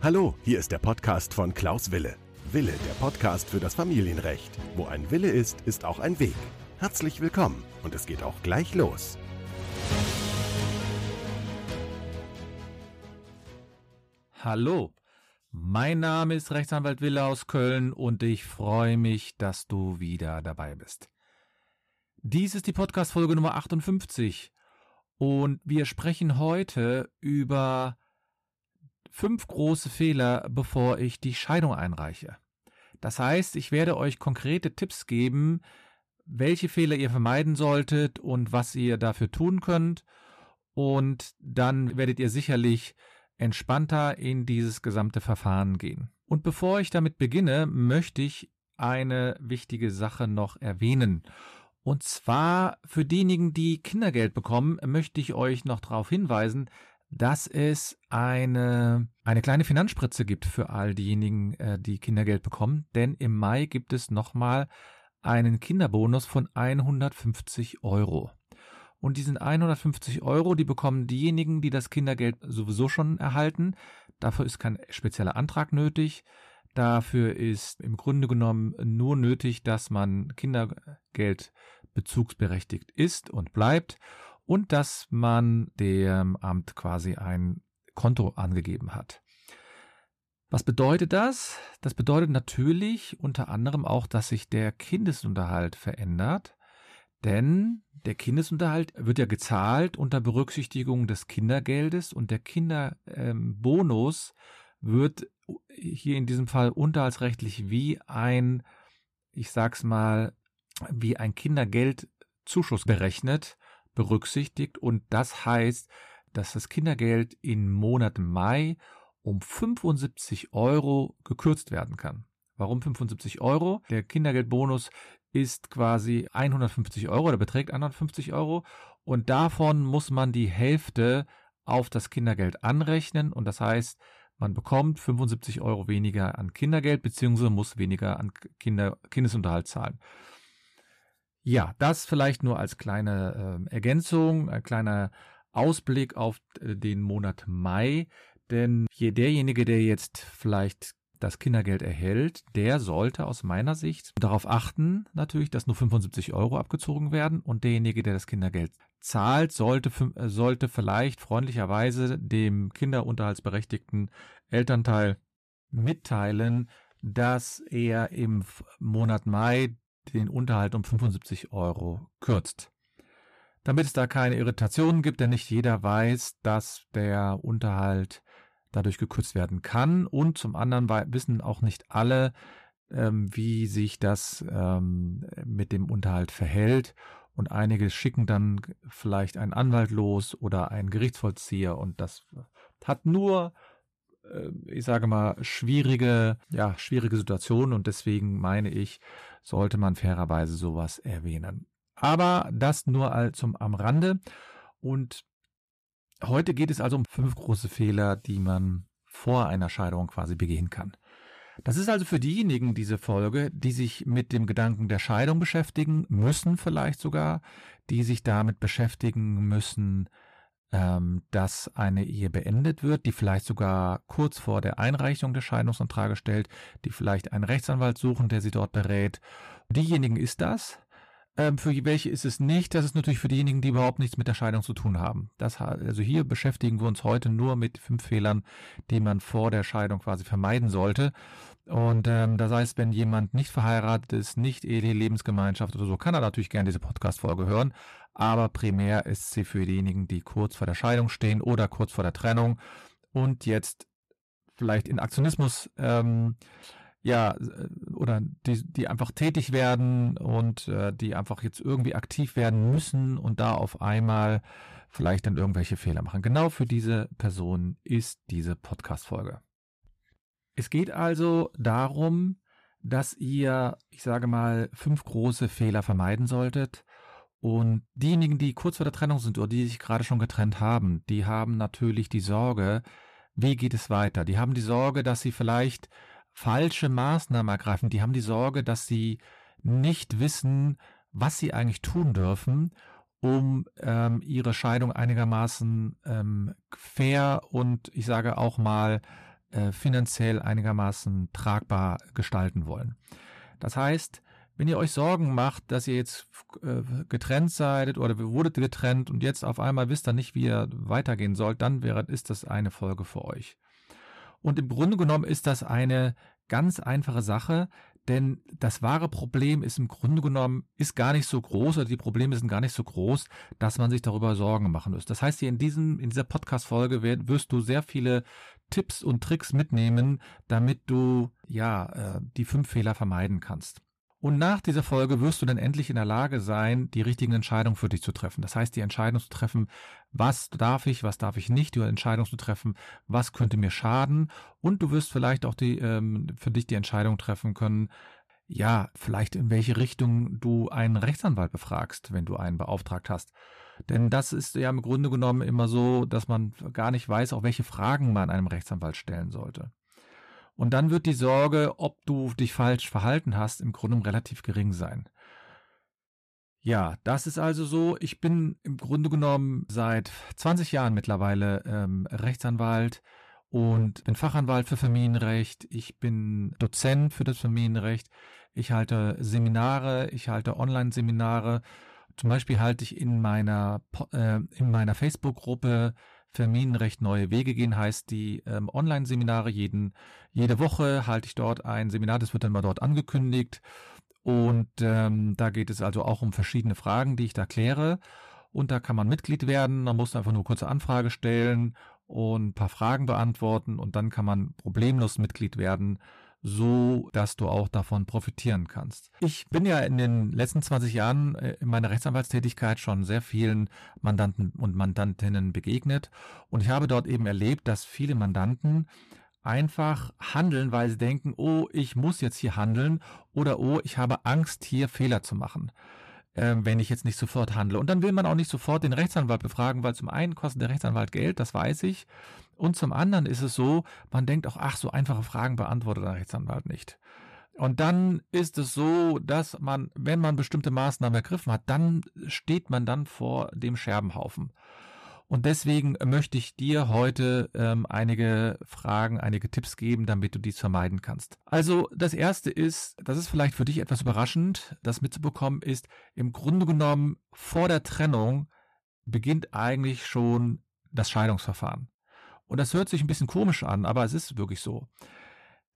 Hallo, hier ist der Podcast von Klaus Wille. Wille, der Podcast für das Familienrecht. Wo ein Wille ist, ist auch ein Weg. Herzlich willkommen und es geht auch gleich los. Hallo, mein Name ist Rechtsanwalt Wille aus Köln und ich freue mich, dass du wieder dabei bist. Dies ist die Podcast-Folge Nummer 58 und wir sprechen heute über fünf große Fehler, bevor ich die Scheidung einreiche. Das heißt, ich werde euch konkrete Tipps geben, welche Fehler ihr vermeiden solltet und was ihr dafür tun könnt. Und dann werdet ihr sicherlich entspannter in dieses gesamte Verfahren gehen. Und bevor ich damit beginne, möchte ich eine wichtige Sache noch erwähnen. Und zwar für diejenigen, die Kindergeld bekommen, möchte ich euch noch darauf hinweisen, dass es eine, eine kleine Finanzspritze gibt für all diejenigen, äh, die Kindergeld bekommen. Denn im Mai gibt es nochmal einen Kinderbonus von 150 Euro. Und diesen 150 Euro, die bekommen diejenigen, die das Kindergeld sowieso schon erhalten. Dafür ist kein spezieller Antrag nötig. Dafür ist im Grunde genommen nur nötig, dass man Kindergeld bezugsberechtigt ist und bleibt und dass man dem Amt quasi ein Konto angegeben hat. Was bedeutet das? Das bedeutet natürlich unter anderem auch, dass sich der Kindesunterhalt verändert, denn der Kindesunterhalt wird ja gezahlt unter Berücksichtigung des Kindergeldes und der Kinderbonus ähm, wird hier in diesem Fall unterhaltsrechtlich wie ein, ich sag's mal, wie ein Kindergeldzuschuss berechnet berücksichtigt und das heißt, dass das Kindergeld im Monat Mai um 75 Euro gekürzt werden kann. Warum 75 Euro? Der Kindergeldbonus ist quasi 150 Euro oder beträgt 150 Euro und davon muss man die Hälfte auf das Kindergeld anrechnen und das heißt, man bekommt 75 Euro weniger an Kindergeld beziehungsweise muss weniger an Kinder, Kindesunterhalt zahlen. Ja, das vielleicht nur als kleine äh, Ergänzung, ein kleiner Ausblick auf äh, den Monat Mai. Denn je derjenige, der jetzt vielleicht das Kindergeld erhält, der sollte aus meiner Sicht darauf achten, natürlich, dass nur 75 Euro abgezogen werden und derjenige, der das Kindergeld zahlt, sollte, äh, sollte vielleicht freundlicherweise dem kinderunterhaltsberechtigten Elternteil mitteilen, dass er im Monat Mai den Unterhalt um 75 Euro kürzt. Damit es da keine Irritationen gibt, denn nicht jeder weiß, dass der Unterhalt dadurch gekürzt werden kann. Und zum anderen wissen auch nicht alle, ähm, wie sich das ähm, mit dem Unterhalt verhält. Und einige schicken dann vielleicht einen Anwalt los oder einen Gerichtsvollzieher. Und das hat nur ich sage mal, schwierige, ja, schwierige Situationen und deswegen meine ich, sollte man fairerweise sowas erwähnen. Aber das nur zum am Rande und heute geht es also um fünf große Fehler, die man vor einer Scheidung quasi begehen kann. Das ist also für diejenigen diese Folge, die sich mit dem Gedanken der Scheidung beschäftigen müssen, vielleicht sogar, die sich damit beschäftigen müssen, ähm, dass eine Ehe beendet wird, die vielleicht sogar kurz vor der Einreichung des Scheidungsantrages stellt, die vielleicht einen Rechtsanwalt suchen, der sie dort berät. Diejenigen ist das. Ähm, für welche ist es nicht? Das ist natürlich für diejenigen, die überhaupt nichts mit der Scheidung zu tun haben. Das, also hier beschäftigen wir uns heute nur mit fünf Fehlern, die man vor der Scheidung quasi vermeiden sollte. Und ähm, das heißt, wenn jemand nicht verheiratet ist, nicht Ehe, Lebensgemeinschaft oder so, kann er natürlich gerne diese Podcast-Folge hören. Aber primär ist sie für diejenigen, die kurz vor der Scheidung stehen oder kurz vor der Trennung und jetzt vielleicht in Aktionismus ähm, ja, äh, oder die, die einfach tätig werden und äh, die einfach jetzt irgendwie aktiv werden müssen und da auf einmal vielleicht dann irgendwelche Fehler machen. Genau für diese Person ist diese Podcast-Folge. Es geht also darum, dass ihr, ich sage mal, fünf große Fehler vermeiden solltet. Und diejenigen, die kurz vor der Trennung sind oder die sich gerade schon getrennt haben, die haben natürlich die Sorge, wie geht es weiter? Die haben die Sorge, dass sie vielleicht falsche Maßnahmen ergreifen. Die haben die Sorge, dass sie nicht wissen, was sie eigentlich tun dürfen, um ähm, ihre Scheidung einigermaßen ähm, fair und ich sage auch mal äh, finanziell einigermaßen tragbar gestalten wollen. Das heißt, wenn ihr euch Sorgen macht, dass ihr jetzt äh, getrennt seid oder wurdet getrennt und jetzt auf einmal wisst ihr nicht, wie ihr weitergehen sollt, dann wäre, ist das eine Folge für euch. Und im Grunde genommen ist das eine ganz einfache Sache, denn das wahre Problem ist im Grunde genommen, ist gar nicht so groß oder die Probleme sind gar nicht so groß, dass man sich darüber Sorgen machen muss. Das heißt, hier in diesem, in dieser Podcast-Folge wirst du sehr viele Tipps und Tricks mitnehmen, damit du, ja, äh, die fünf Fehler vermeiden kannst. Und nach dieser Folge wirst du dann endlich in der Lage sein, die richtigen Entscheidungen für dich zu treffen. Das heißt, die Entscheidung zu treffen, was darf ich, was darf ich nicht, die Entscheidung zu treffen, was könnte mir schaden. Und du wirst vielleicht auch die, ähm, für dich die Entscheidung treffen können, ja, vielleicht in welche Richtung du einen Rechtsanwalt befragst, wenn du einen beauftragt hast. Denn das ist ja im Grunde genommen immer so, dass man gar nicht weiß, auch welche Fragen man einem Rechtsanwalt stellen sollte. Und dann wird die Sorge, ob du dich falsch verhalten hast, im Grunde relativ gering sein. Ja, das ist also so. Ich bin im Grunde genommen seit 20 Jahren mittlerweile ähm, Rechtsanwalt und bin Fachanwalt für Familienrecht. Ich bin Dozent für das Familienrecht. Ich halte Seminare, ich halte Online-Seminare. Zum Beispiel halte ich in meiner, äh, in meiner Facebook-Gruppe Familienrecht neue Wege gehen heißt die ähm, Online-Seminare. Jeden, jede Woche halte ich dort ein Seminar, das wird dann mal dort angekündigt. Und ähm, da geht es also auch um verschiedene Fragen, die ich da kläre. Und da kann man Mitglied werden, man muss einfach nur kurze Anfrage stellen und ein paar Fragen beantworten und dann kann man problemlos Mitglied werden so dass du auch davon profitieren kannst. Ich bin ja in den letzten 20 Jahren äh, in meiner Rechtsanwaltstätigkeit schon sehr vielen Mandanten und Mandantinnen begegnet und ich habe dort eben erlebt, dass viele Mandanten einfach handeln, weil sie denken, oh, ich muss jetzt hier handeln oder oh, ich habe Angst, hier Fehler zu machen äh, wenn ich jetzt nicht sofort handle. Und dann will man auch nicht sofort den Rechtsanwalt befragen, weil zum einen kostet der Rechtsanwalt Geld, das weiß ich. Und zum anderen ist es so, man denkt auch, ach, so einfache Fragen beantwortet der Rechtsanwalt nicht. Und dann ist es so, dass man, wenn man bestimmte Maßnahmen ergriffen hat, dann steht man dann vor dem Scherbenhaufen. Und deswegen möchte ich dir heute ähm, einige Fragen, einige Tipps geben, damit du dies vermeiden kannst. Also das erste ist, das ist vielleicht für dich etwas überraschend, das mitzubekommen ist, im Grunde genommen vor der Trennung beginnt eigentlich schon das Scheidungsverfahren. Und das hört sich ein bisschen komisch an, aber es ist wirklich so.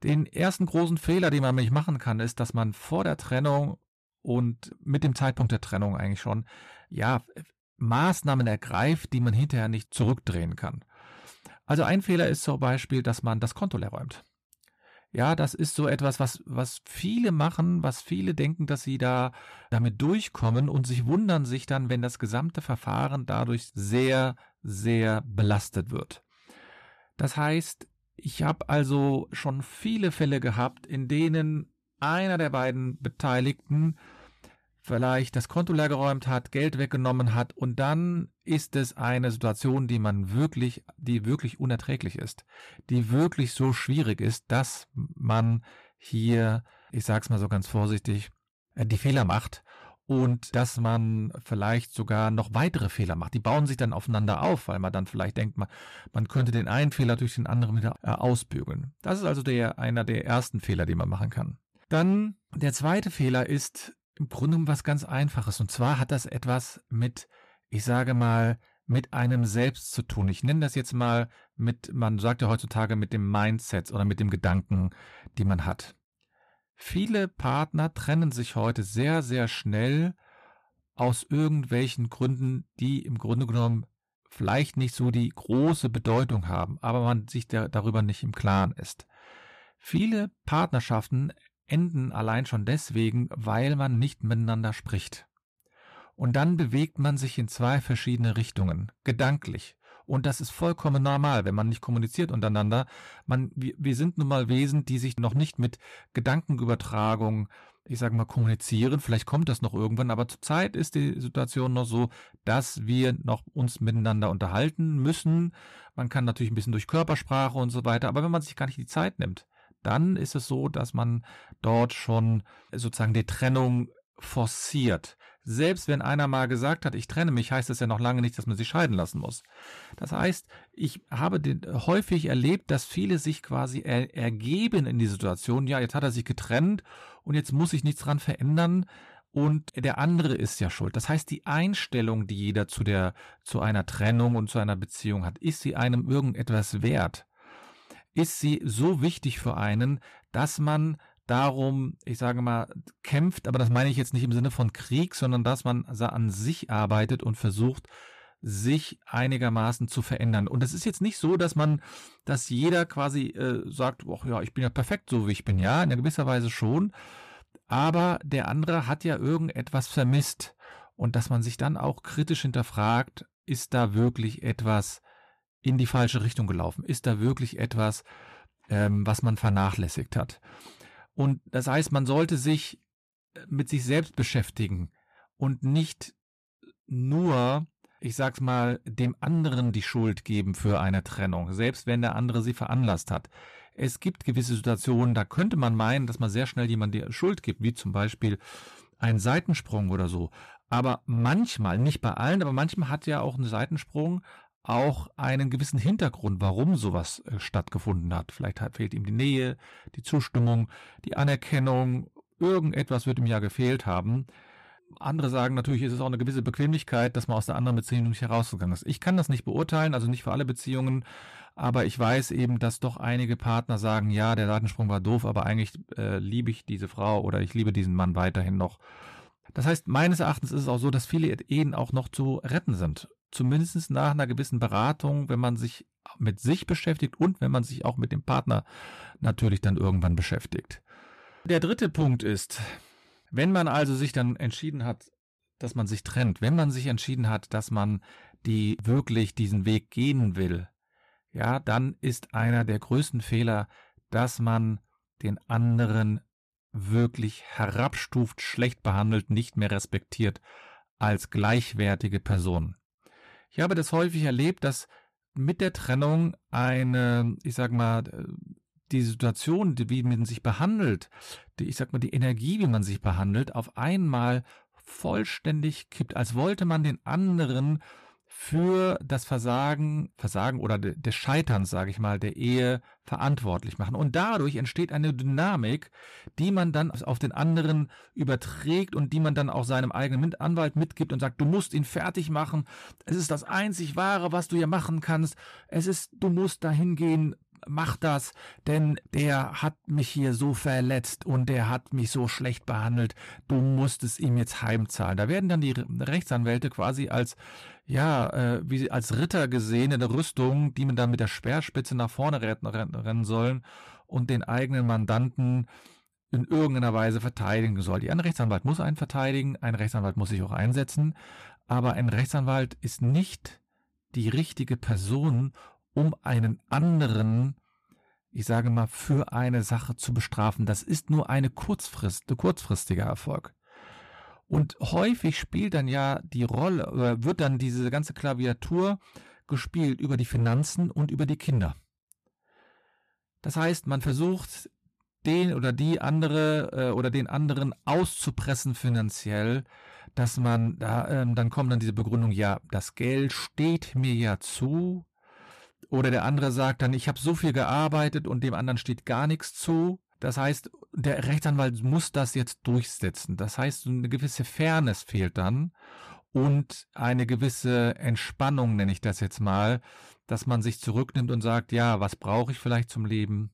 Den ersten großen Fehler, den man nämlich machen kann, ist, dass man vor der Trennung und mit dem Zeitpunkt der Trennung eigentlich schon, ja, Maßnahmen ergreift, die man hinterher nicht zurückdrehen kann. Also ein Fehler ist zum Beispiel, dass man das Konto leer räumt. Ja, das ist so etwas, was, was viele machen, was viele denken, dass sie da damit durchkommen und sich wundern sich dann, wenn das gesamte Verfahren dadurch sehr, sehr belastet wird. Das heißt, ich habe also schon viele Fälle gehabt, in denen einer der beiden Beteiligten vielleicht das Konto leer geräumt hat, Geld weggenommen hat und dann ist es eine Situation, die man wirklich, die wirklich unerträglich ist, die wirklich so schwierig ist, dass man hier, ich sag's mal so ganz vorsichtig, äh, die Fehler macht und dass man vielleicht sogar noch weitere Fehler macht. Die bauen sich dann aufeinander auf, weil man dann vielleicht denkt, man, man könnte den einen Fehler durch den anderen wieder äh, ausbügeln. Das ist also der, einer der ersten Fehler, die man machen kann. Dann der zweite Fehler ist, im Grunde um was ganz Einfaches. Und zwar hat das etwas mit, ich sage mal, mit einem selbst zu tun. Ich nenne das jetzt mal mit, man sagt ja heutzutage mit dem Mindset oder mit dem Gedanken, die man hat. Viele Partner trennen sich heute sehr, sehr schnell aus irgendwelchen Gründen, die im Grunde genommen vielleicht nicht so die große Bedeutung haben, aber man sich der, darüber nicht im Klaren ist. Viele Partnerschaften enden allein schon deswegen, weil man nicht miteinander spricht. Und dann bewegt man sich in zwei verschiedene Richtungen, gedanklich. Und das ist vollkommen normal, wenn man nicht kommuniziert untereinander. Man, wir, wir sind nun mal Wesen, die sich noch nicht mit Gedankenübertragung, ich sage mal, kommunizieren. Vielleicht kommt das noch irgendwann, aber zurzeit ist die Situation noch so, dass wir noch uns miteinander unterhalten müssen. Man kann natürlich ein bisschen durch Körpersprache und so weiter, aber wenn man sich gar nicht die Zeit nimmt, dann ist es so, dass man dort schon sozusagen die Trennung forciert. Selbst wenn einer mal gesagt hat, ich trenne mich, heißt das ja noch lange nicht, dass man sich scheiden lassen muss. Das heißt, ich habe den, häufig erlebt, dass viele sich quasi er, ergeben in die Situation, ja, jetzt hat er sich getrennt und jetzt muss ich nichts dran verändern und der andere ist ja schuld. Das heißt, die Einstellung, die jeder zu der, zu einer Trennung und zu einer Beziehung hat, ist sie einem irgendetwas wert? Ist sie so wichtig für einen, dass man darum, ich sage mal, kämpft, aber das meine ich jetzt nicht im Sinne von Krieg, sondern dass man an sich arbeitet und versucht, sich einigermaßen zu verändern. Und es ist jetzt nicht so, dass man, dass jeder quasi äh, sagt, ach ja, ich bin ja perfekt so, wie ich bin. Ja, in gewisser Weise schon. Aber der andere hat ja irgendetwas vermisst. Und dass man sich dann auch kritisch hinterfragt, ist da wirklich etwas in die falsche Richtung gelaufen? Ist da wirklich etwas, ähm, was man vernachlässigt hat? Und das heißt, man sollte sich äh, mit sich selbst beschäftigen und nicht nur, ich sag's mal, dem anderen die Schuld geben für eine Trennung, selbst wenn der andere sie veranlasst hat. Es gibt gewisse Situationen, da könnte man meinen, dass man sehr schnell jemand die Schuld gibt, wie zum Beispiel ein Seitensprung oder so. Aber manchmal, nicht bei allen, aber manchmal hat ja auch ein Seitensprung auch einen gewissen Hintergrund, warum sowas äh, stattgefunden hat. Vielleicht fehlt ihm die Nähe, die Zustimmung, die Anerkennung, irgendetwas wird ihm ja gefehlt haben. Andere sagen natürlich, ist es auch eine gewisse Bequemlichkeit, dass man aus der anderen Beziehung nicht herausgegangen ist. Ich kann das nicht beurteilen, also nicht für alle Beziehungen, aber ich weiß eben, dass doch einige Partner sagen, ja, der Datensprung war doof, aber eigentlich äh, liebe ich diese Frau oder ich liebe diesen Mann weiterhin noch. Das heißt, meines Erachtens ist es auch so, dass viele Ehen auch noch zu retten sind zumindest nach einer gewissen Beratung, wenn man sich mit sich beschäftigt und wenn man sich auch mit dem Partner natürlich dann irgendwann beschäftigt. Der dritte Punkt ist, wenn man also sich dann entschieden hat, dass man sich trennt, wenn man sich entschieden hat, dass man die wirklich diesen Weg gehen will, ja, dann ist einer der größten Fehler, dass man den anderen wirklich herabstuft, schlecht behandelt, nicht mehr respektiert als gleichwertige Person. Ich habe das häufig erlebt, dass mit der Trennung eine, ich sag mal, die Situation, wie man sich behandelt, die, ich sag mal, die Energie, wie man sich behandelt, auf einmal vollständig kippt, als wollte man den anderen für das Versagen, Versagen oder des Scheiterns, sage ich mal, der Ehe verantwortlich machen. Und dadurch entsteht eine Dynamik, die man dann auf den anderen überträgt und die man dann auch seinem eigenen Anwalt mitgibt und sagt, du musst ihn fertig machen. Es ist das einzig Wahre, was du hier machen kannst. Es ist, du musst dahin gehen, mach das, denn der hat mich hier so verletzt und der hat mich so schlecht behandelt, du musst es ihm jetzt heimzahlen. Da werden dann die Rechtsanwälte quasi als, ja, äh, wie als Ritter gesehen in der Rüstung, die man dann mit der Speerspitze nach vorne rennen, sollen und den eigenen Mandanten in irgendeiner Weise verteidigen soll. Ein Rechtsanwalt muss einen verteidigen, ein Rechtsanwalt muss sich auch einsetzen, aber ein Rechtsanwalt ist nicht die richtige Person, um einen anderen, ich sage mal, für eine Sache zu bestrafen. Das ist nur eine Kurzfrist, ein kurzfristiger Erfolg. Und häufig spielt dann ja die Rolle, oder wird dann diese ganze Klaviatur gespielt über die Finanzen und über die Kinder. Das heißt, man versucht, den oder die andere äh, oder den anderen auszupressen finanziell, dass man da, ähm, dann kommt dann diese Begründung, ja, das Geld steht mir ja zu, oder der andere sagt dann, ich habe so viel gearbeitet und dem anderen steht gar nichts zu. Das heißt, der Rechtsanwalt muss das jetzt durchsetzen. Das heißt, eine gewisse Fairness fehlt dann und eine gewisse Entspannung, nenne ich das jetzt mal, dass man sich zurücknimmt und sagt, ja, was brauche ich vielleicht zum Leben?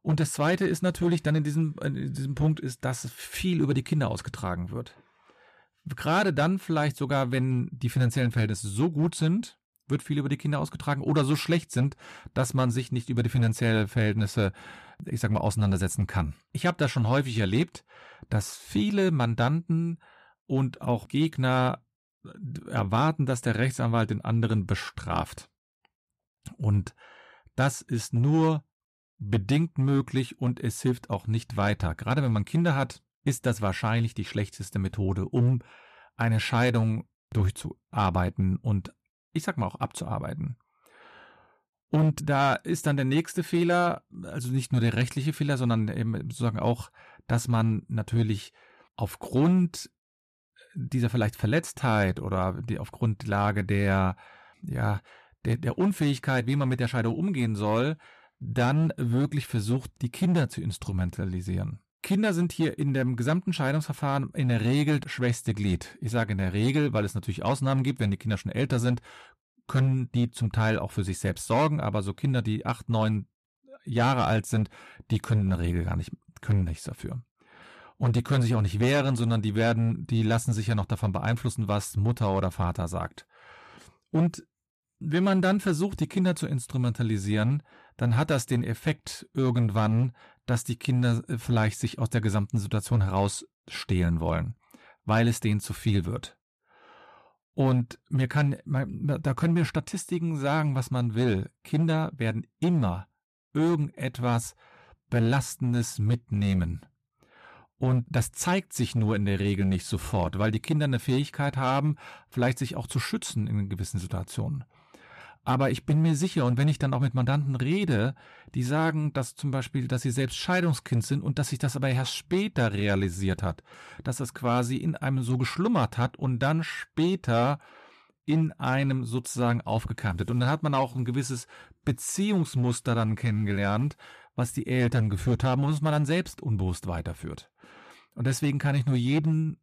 Und das Zweite ist natürlich dann in diesem, in diesem Punkt ist, dass viel über die Kinder ausgetragen wird. Gerade dann vielleicht sogar, wenn die finanziellen Verhältnisse so gut sind, wird viel über die Kinder ausgetragen oder so schlecht sind, dass man sich nicht über die finanziellen Verhältnisse, ich sag mal, auseinandersetzen kann. Ich habe das schon häufig erlebt, dass viele Mandanten und auch Gegner erwarten, dass der Rechtsanwalt den anderen bestraft. Und das ist nur bedingt möglich und es hilft auch nicht weiter. Gerade wenn man Kinder hat, ist das wahrscheinlich die schlechteste Methode, um eine Scheidung durchzuarbeiten und ich sag mal auch abzuarbeiten. Und da ist dann der nächste Fehler, also nicht nur der rechtliche Fehler, sondern eben sozusagen auch, dass man natürlich aufgrund dieser vielleicht Verletztheit oder die auf Grundlage der, ja, der, der Unfähigkeit, wie man mit der Scheidung umgehen soll, dann wirklich versucht, die Kinder zu instrumentalisieren. Kinder sind hier in dem gesamten Scheidungsverfahren in der Regel das schwächste Glied. Ich sage in der Regel, weil es natürlich Ausnahmen gibt, wenn die Kinder schon älter sind, können die zum Teil auch für sich selbst sorgen, aber so Kinder, die acht, neun Jahre alt sind, die können in der Regel gar nicht, können nichts dafür. Und die können sich auch nicht wehren, sondern die werden, die lassen sich ja noch davon beeinflussen, was Mutter oder Vater sagt. Und wenn man dann versucht, die Kinder zu instrumentalisieren, dann hat das den Effekt irgendwann, dass die Kinder äh, vielleicht sich aus der gesamten Situation herausstehlen wollen, weil es denen zu viel wird. Und mir kann, da können mir Statistiken sagen, was man will. Kinder werden immer irgendetwas Belastendes mitnehmen. Und das zeigt sich nur in der Regel nicht sofort, weil die Kinder eine Fähigkeit haben, vielleicht sich auch zu schützen in gewissen Situationen. Aber ich bin mir sicher, und wenn ich dann auch mit Mandanten rede, die sagen, dass zum Beispiel, dass sie selbst Scheidungskind sind und dass sich das aber erst später realisiert hat, dass das quasi in einem so geschlummert hat und dann später in einem sozusagen aufgekeimt wird. Und dann hat man auch ein gewisses Beziehungsmuster dann kennengelernt, was die Eltern geführt haben und was man dann selbst unbewusst weiterführt. Und deswegen kann ich nur jeden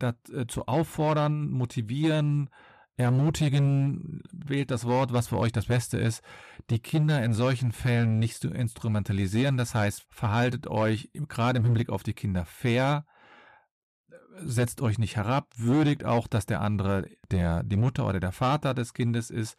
dazu äh, auffordern, motivieren, ermutigen, wählt das Wort, was für euch das Beste ist, die Kinder in solchen Fällen nicht zu instrumentalisieren. Das heißt, verhaltet euch gerade im Hinblick auf die Kinder fair, setzt euch nicht herab, würdigt auch, dass der andere der, die Mutter oder der Vater des Kindes ist,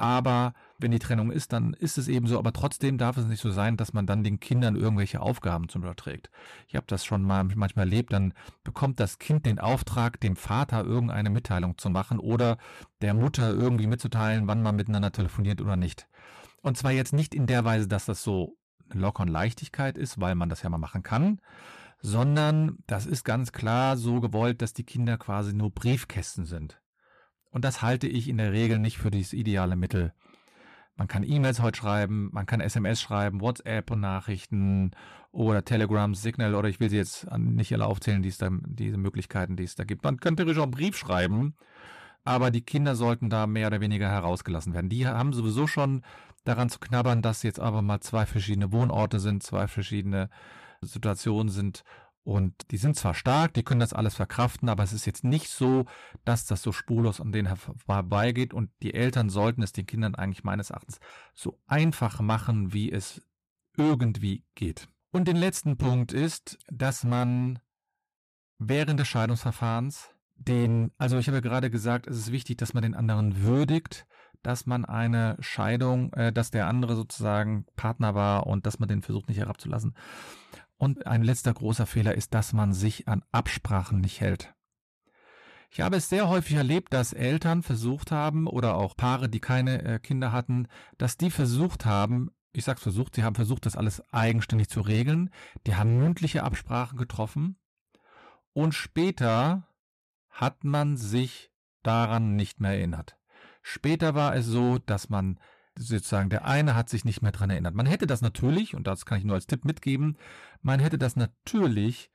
aber wenn die Trennung ist, dann ist es eben so. Aber trotzdem darf es nicht so sein, dass man dann den Kindern irgendwelche Aufgaben zum Überträgt. Ich habe das schon mal manchmal erlebt. Dann bekommt das Kind den Auftrag, dem Vater irgendeine Mitteilung zu machen oder der Mutter irgendwie mitzuteilen, wann man miteinander telefoniert oder nicht. Und zwar jetzt nicht in der Weise, dass das so eine lockere Leichtigkeit ist, weil man das ja mal machen kann, sondern das ist ganz klar so gewollt, dass die Kinder quasi nur Briefkästen sind. Und das halte ich in der Regel nicht für das ideale Mittel. Man kann E-Mails heute schreiben, man kann SMS schreiben, WhatsApp und Nachrichten oder Telegram, Signal oder ich will sie jetzt nicht alle aufzählen, die es da, diese Möglichkeiten, die es da gibt. Man könnte theoretisch auch einen Brief schreiben, aber die Kinder sollten da mehr oder weniger herausgelassen werden. Die haben sowieso schon daran zu knabbern, dass jetzt aber mal zwei verschiedene Wohnorte sind, zwei verschiedene Situationen sind und die sind zwar stark, die können das alles verkraften, aber es ist jetzt nicht so, dass das so spurlos an denen vorbeigeht. Und die Eltern sollten es den Kindern eigentlich meines Erachtens so einfach machen, wie es irgendwie geht. Und den letzten Punkt ist, dass man während des Scheidungsverfahrens den, also ich habe gerade gesagt, es ist wichtig, dass man den anderen würdigt, dass man eine Scheidung, äh, dass der andere sozusagen Partner war und dass man den versucht nicht herabzulassen. Und ein letzter großer Fehler ist, dass man sich an Absprachen nicht hält. Ich habe es sehr häufig erlebt, dass Eltern versucht haben oder auch Paare, die keine äh, Kinder hatten, dass die versucht haben, ich sag's versucht, sie haben versucht, das alles eigenständig zu regeln. Die haben mündliche Absprachen getroffen und später hat man sich daran nicht mehr erinnert. Später war es so, dass man sozusagen der eine hat sich nicht mehr dran erinnert. Man hätte das natürlich, und das kann ich nur als Tipp mitgeben, man hätte das natürlich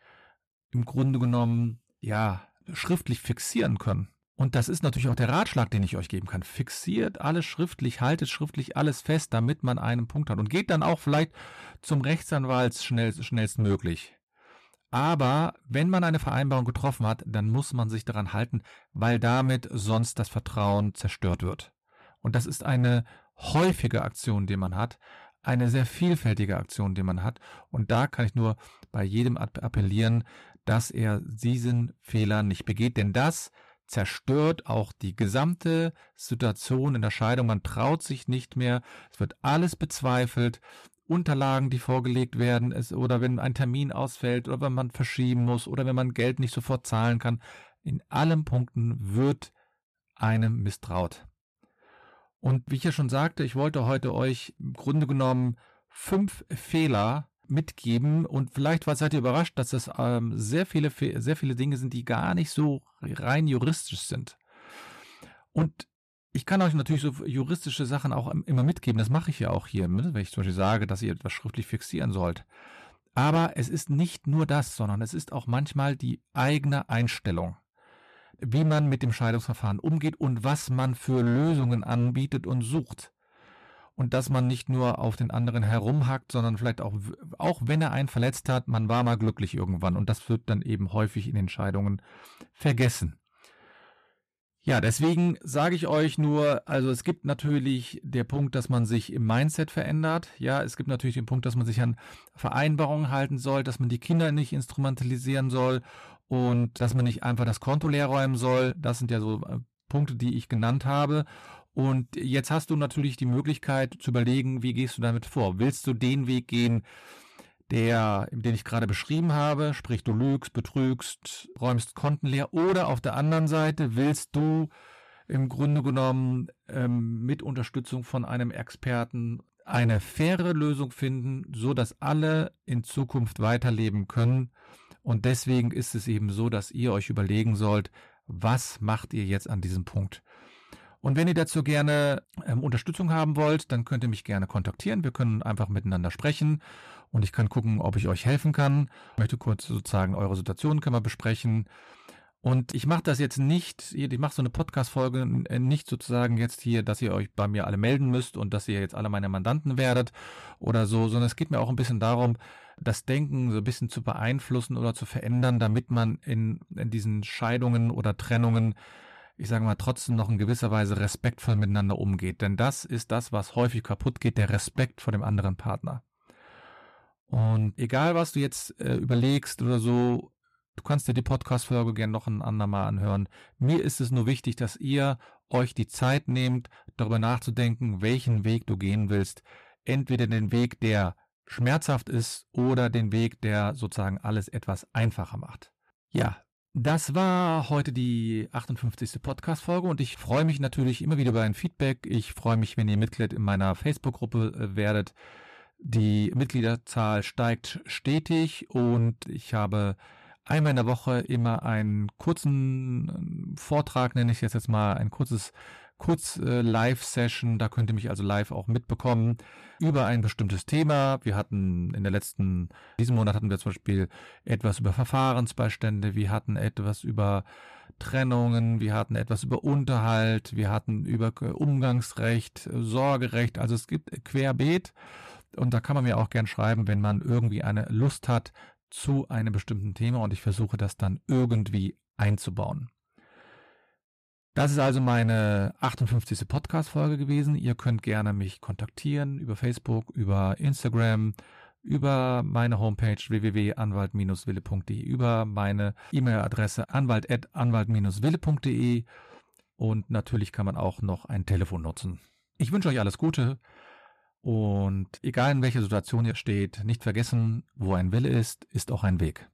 im Grunde genommen, ja, schriftlich fixieren können. Und das ist natürlich auch der Ratschlag, den ich euch geben kann. Fixiert alles schriftlich, haltet schriftlich alles fest, damit man einen Punkt hat. Und geht dann auch vielleicht zum Rechtsanwalt schnell, schnellstmöglich. Aber wenn man eine Vereinbarung getroffen hat, dann muss man sich daran halten, weil damit sonst das Vertrauen zerstört wird. Und das ist eine häufige Aktion, die man hat, eine sehr vielfältige Aktion, die man hat. Und da kann ich nur bei jedem appellieren, dass er diesen Fehler nicht begeht, denn das zerstört auch die gesamte Situation in der Scheidung. Man traut sich nicht mehr, es wird alles bezweifelt. Unterlagen, die vorgelegt werden, es, oder wenn ein Termin ausfällt oder wenn man verschieben muss oder wenn man Geld nicht sofort zahlen kann. In allen Punkten wird einem misstraut. Und wie ich ja schon sagte, ich wollte heute euch im Grunde genommen fünf Fehler mitgeben und vielleicht seid ihr überrascht, dass das ähm, sehr viele sehr viele Dinge sind, die gar nicht so rein juristisch sind. Und ich kann euch natürlich so juristische Sachen auch immer mitgeben. Das mache ich ja auch hier, ne? wenn ich zum Beispiel sage, dass ihr etwas schriftlich fixieren sollt. Aber es ist nicht nur das, sondern es ist auch manchmal die eigene Einstellung. Wie man mit dem Scheidungsverfahren umgeht und was man für Lösungen anbietet und sucht. Und dass man nicht nur auf den anderen herumhackt, sondern vielleicht auch, auch wenn er einen verletzt hat, man war mal glücklich irgendwann. Und das wird dann eben häufig in Entscheidungen vergessen. Ja, deswegen sage ich euch nur, also es gibt natürlich der Punkt, dass man sich im Mindset verändert. Ja, es gibt natürlich den Punkt, dass man sich an Vereinbarungen halten soll, dass man die Kinder nicht instrumentalisieren soll und dass man nicht einfach das Konto leer räumen soll. Das sind ja so äh, Punkte, die ich genannt habe. Und jetzt hast du natürlich die Möglichkeit zu überlegen, wie gehst du damit vor? Willst du den Weg gehen, der, den ich gerade beschrieben habe, sprich du lügst, betrügst, räumst Konten leer, oder auf der anderen Seite willst du im Grunde genommen ähm, mit Unterstützung von einem Experten eine faire Lösung finden, so dass alle in Zukunft weiterleben können. Und deswegen ist es eben so, dass ihr euch überlegen sollt, was macht ihr jetzt an diesem Punkt? Und wenn ihr dazu gerne ähm, Unterstützung haben wollt, dann könnt ihr mich gerne kontaktieren. Wir können einfach miteinander sprechen und ich kann gucken, ob ich euch helfen kann. Ich möchte kurz sozusagen eure Situation können wir besprechen. Und ich mache das jetzt nicht, ich mache so eine Podcast-Folge äh, nicht sozusagen jetzt hier, dass ihr euch bei mir alle melden müsst und dass ihr jetzt alle meine Mandanten werdet oder so, sondern es geht mir auch ein bisschen darum, das Denken so ein bisschen zu beeinflussen oder zu verändern, damit man in, in diesen Scheidungen oder Trennungen ich sage mal, trotzdem noch in gewisser Weise respektvoll miteinander umgeht. Denn das ist das, was häufig kaputt geht, der Respekt vor dem anderen Partner. Und egal, was du jetzt äh, überlegst oder so, du kannst dir die Podcast-Folge gerne noch ein andermal anhören. Mir ist es nur wichtig, dass ihr euch die Zeit nehmt, darüber nachzudenken, welchen Weg du gehen willst. Entweder den Weg, der schmerzhaft ist oder den Weg, der sozusagen alles etwas einfacher macht. Ja, das war heute die 58. Podcast-Folge und ich freue mich natürlich immer wieder über ein Feedback. Ich freue mich, wenn ihr Mitglied in meiner Facebook-Gruppe äh, werdet. Die Mitgliederzahl steigt stetig und ich habe einmal in der Woche immer einen kurzen äh, Vortrag, nenne ich jetzt mal, ein kurzes kurz äh, da könnt ihr mich also live auch mitbekommen, über ein bestimmtes Thema. Wir hatten in der letzten, diesem Monat hatten wir zum Beispiel etwas über Verfahrensbeistände, wir hatten etwas über Trennungen, wir hatten etwas über Unterhalt, wir hatten über Umgangsrecht, Sorgerecht, also es gibt querbeet. Und da kann man mir auch gern schreiben, wenn man irgendwie eine Lust hat zu einem bestimmten Thema und ich versuche das dann irgendwie einzubauen. Das ist also meine 58. Podcast-Folge gewesen. Ihr könnt gerne mich kontaktieren über Facebook, über Instagram, über meine Homepage www.anwalt-wille.de, über meine E-Mail-Adresse anwalt-anwalt-wille.de und natürlich kann man auch noch ein Telefon nutzen. Ich wünsche euch alles Gute und egal in welcher Situation ihr steht, nicht vergessen, wo ein Wille ist, ist auch ein Weg.